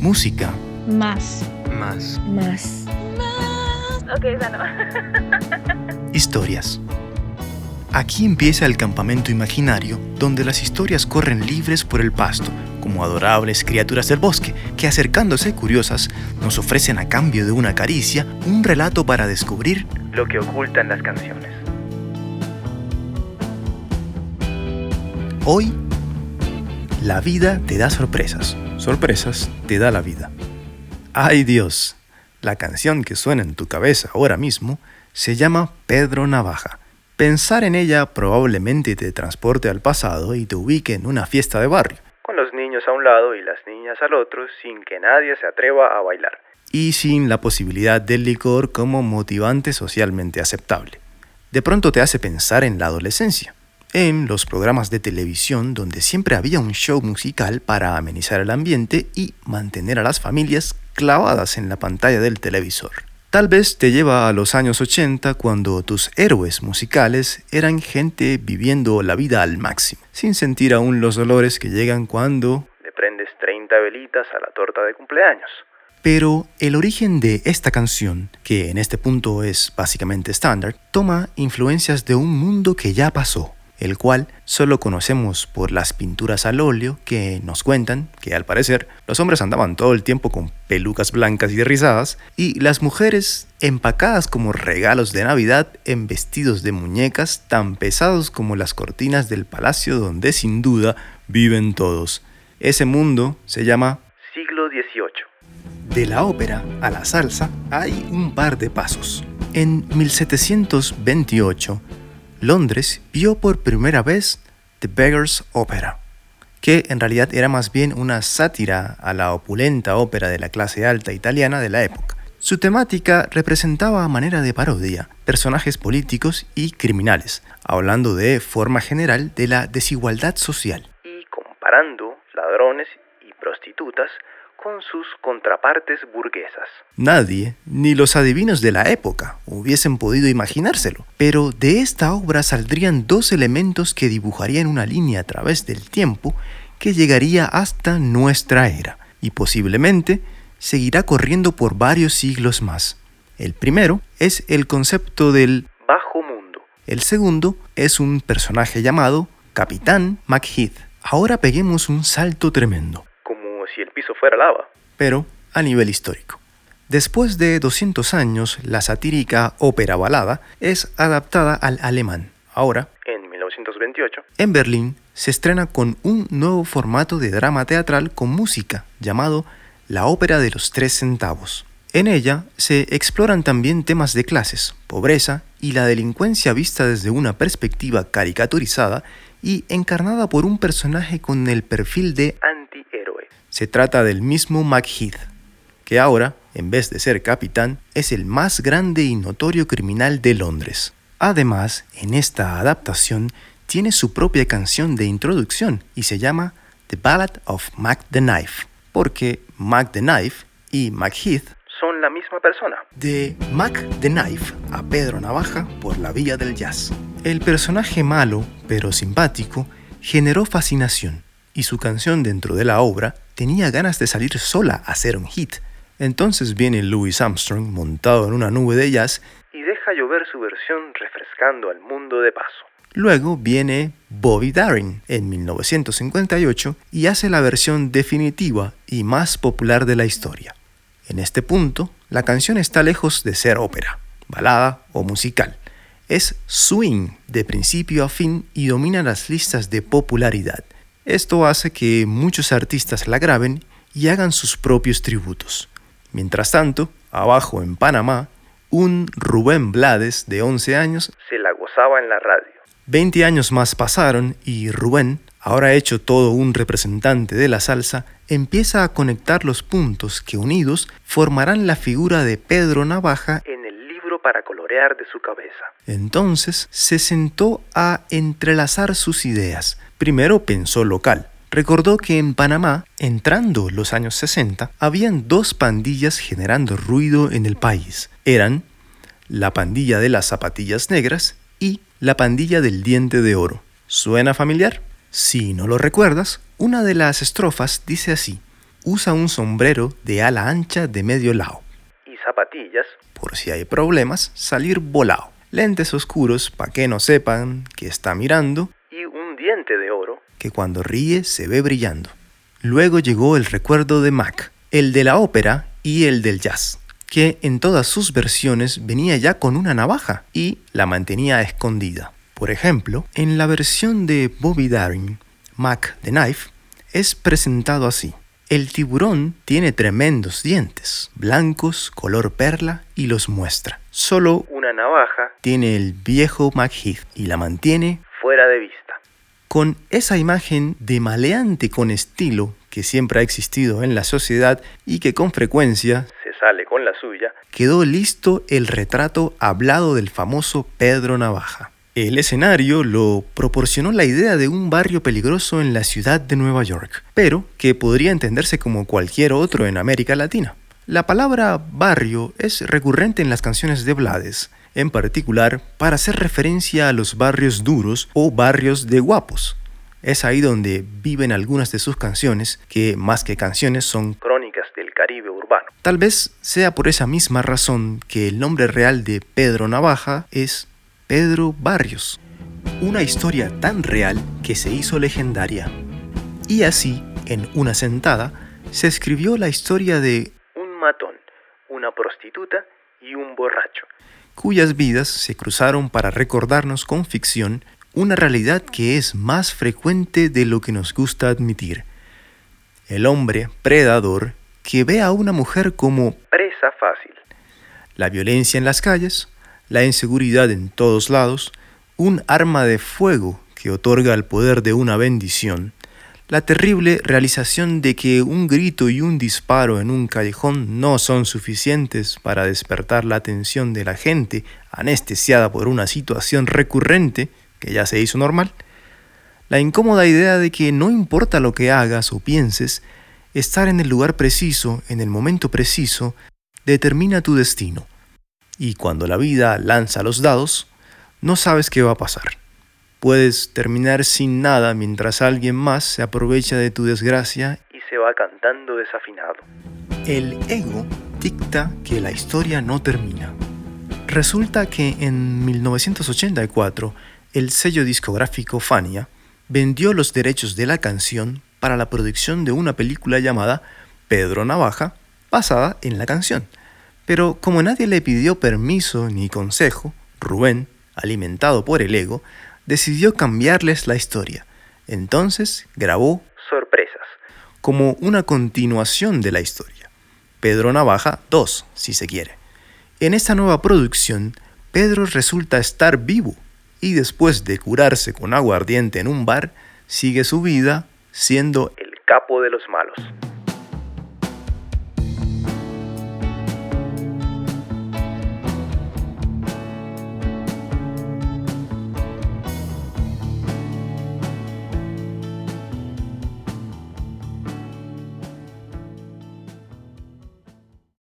Música. Más. Más. Más. Ok, esa no. Historias. Aquí empieza el campamento imaginario, donde las historias corren libres por el pasto, como adorables criaturas del bosque, que acercándose curiosas, nos ofrecen a cambio de una caricia un relato para descubrir lo que ocultan las canciones. Hoy, la vida te da sorpresas. Sorpresas te da la vida. ¡Ay Dios! La canción que suena en tu cabeza ahora mismo se llama Pedro Navaja. Pensar en ella probablemente te transporte al pasado y te ubique en una fiesta de barrio, con los niños a un lado y las niñas al otro sin que nadie se atreva a bailar, y sin la posibilidad del licor como motivante socialmente aceptable. De pronto te hace pensar en la adolescencia, en los programas de televisión donde siempre había un show musical para amenizar el ambiente y mantener a las familias clavadas en la pantalla del televisor. Tal vez te lleva a los años 80 cuando tus héroes musicales eran gente viviendo la vida al máximo, sin sentir aún los dolores que llegan cuando le prendes 30 velitas a la torta de cumpleaños. Pero el origen de esta canción, que en este punto es básicamente estándar, toma influencias de un mundo que ya pasó, el cual solo conocemos por las pinturas al óleo que nos cuentan que al parecer los hombres andaban todo el tiempo con pelucas blancas y rizadas y las mujeres empacadas como regalos de Navidad en vestidos de muñecas tan pesados como las cortinas del palacio donde sin duda viven todos. Ese mundo se llama siglo XVIII. De la ópera a la salsa hay un par de pasos. En 1728, Londres vio por primera vez The Beggar's Opera, que en realidad era más bien una sátira a la opulenta ópera de la clase alta italiana de la época. Su temática representaba a manera de parodia personajes políticos y criminales, hablando de forma general de la desigualdad social y comparando ladrones y prostitutas con sus contrapartes burguesas. Nadie, ni los adivinos de la época, hubiesen podido imaginárselo, pero de esta obra saldrían dos elementos que dibujarían una línea a través del tiempo que llegaría hasta nuestra era, y posiblemente seguirá corriendo por varios siglos más. El primero es el concepto del bajo mundo. El segundo es un personaje llamado Capitán McHeath. Ahora peguemos un salto tremendo piso fuera lava. Pero a nivel histórico. Después de 200 años, la satírica ópera balada es adaptada al alemán. Ahora, en 1928, en Berlín se estrena con un nuevo formato de drama teatral con música llamado La Ópera de los Tres Centavos. En ella se exploran también temas de clases, pobreza y la delincuencia vista desde una perspectiva caricaturizada y encarnada por un personaje con el perfil de. Se trata del mismo McHeath, que ahora, en vez de ser capitán, es el más grande y notorio criminal de Londres. Además, en esta adaptación tiene su propia canción de introducción y se llama The Ballad of Mac the Knife, porque Mac the Knife y McHeath son la misma persona. De Mac the Knife a Pedro Navaja por la vía del jazz. El personaje malo, pero simpático, generó fascinación y su canción dentro de la obra tenía ganas de salir sola a hacer un hit. Entonces viene Louis Armstrong montado en una nube de jazz y deja llover su versión refrescando al mundo de paso. Luego viene Bobby Darin en 1958 y hace la versión definitiva y más popular de la historia. En este punto, la canción está lejos de ser ópera, balada o musical. Es swing de principio a fin y domina las listas de popularidad. Esto hace que muchos artistas la graben y hagan sus propios tributos. Mientras tanto, abajo en Panamá, un Rubén Blades de 11 años se la gozaba en la radio. 20 años más pasaron y Rubén, ahora hecho todo un representante de la salsa, empieza a conectar los puntos que unidos formarán la figura de Pedro Navaja en para colorear de su cabeza. Entonces se sentó a entrelazar sus ideas, Primero pensó local. Recordó que en Panamá, entrando los años 60, habían dos pandillas generando ruido en el país. Eran la pandilla de las zapatillas negras y la pandilla del diente de oro. ¿Suena familiar? Si no lo recuerdas, una de las estrofas dice así. usa un sombrero de ala ancha de medio lado zapatillas, por si hay problemas, salir volado. Lentes oscuros para que no sepan que está mirando y un diente de oro que cuando ríe se ve brillando. Luego llegó el recuerdo de Mac, el de la ópera y el del jazz, que en todas sus versiones venía ya con una navaja y la mantenía escondida. Por ejemplo, en la versión de Bobby Darin, Mac the Knife, es presentado así. El tiburón tiene tremendos dientes, blancos, color perla, y los muestra. Solo una navaja tiene el viejo McHeath y la mantiene fuera de vista. Con esa imagen de maleante con estilo que siempre ha existido en la sociedad y que con frecuencia se sale con la suya, quedó listo el retrato hablado del famoso Pedro Navaja. El escenario lo proporcionó la idea de un barrio peligroso en la ciudad de Nueva York, pero que podría entenderse como cualquier otro en América Latina. La palabra barrio es recurrente en las canciones de Blades, en particular para hacer referencia a los barrios duros o barrios de guapos. Es ahí donde viven algunas de sus canciones, que más que canciones son crónicas del Caribe urbano. Tal vez sea por esa misma razón que el nombre real de Pedro Navaja es Pedro Barrios. Una historia tan real que se hizo legendaria. Y así, en una sentada, se escribió la historia de un matón, una prostituta y un borracho, cuyas vidas se cruzaron para recordarnos con ficción una realidad que es más frecuente de lo que nos gusta admitir. El hombre predador que ve a una mujer como presa fácil. La violencia en las calles, la inseguridad en todos lados, un arma de fuego que otorga el poder de una bendición, la terrible realización de que un grito y un disparo en un callejón no son suficientes para despertar la atención de la gente anestesiada por una situación recurrente que ya se hizo normal, la incómoda idea de que no importa lo que hagas o pienses, estar en el lugar preciso, en el momento preciso, determina tu destino y cuando la vida lanza los dados, no sabes qué va a pasar. Puedes terminar sin nada mientras alguien más se aprovecha de tu desgracia y se va cantando desafinado. El ego dicta que la historia no termina. Resulta que en 1984 el sello discográfico Fania vendió los derechos de la canción para la producción de una película llamada Pedro Navaja, basada en la canción. Pero como nadie le pidió permiso ni consejo, Rubén, alimentado por el ego, decidió cambiarles la historia. Entonces grabó Sorpresas, como una continuación de la historia. Pedro Navaja 2, si se quiere. En esta nueva producción, Pedro resulta estar vivo y después de curarse con agua ardiente en un bar, sigue su vida siendo el capo de los malos.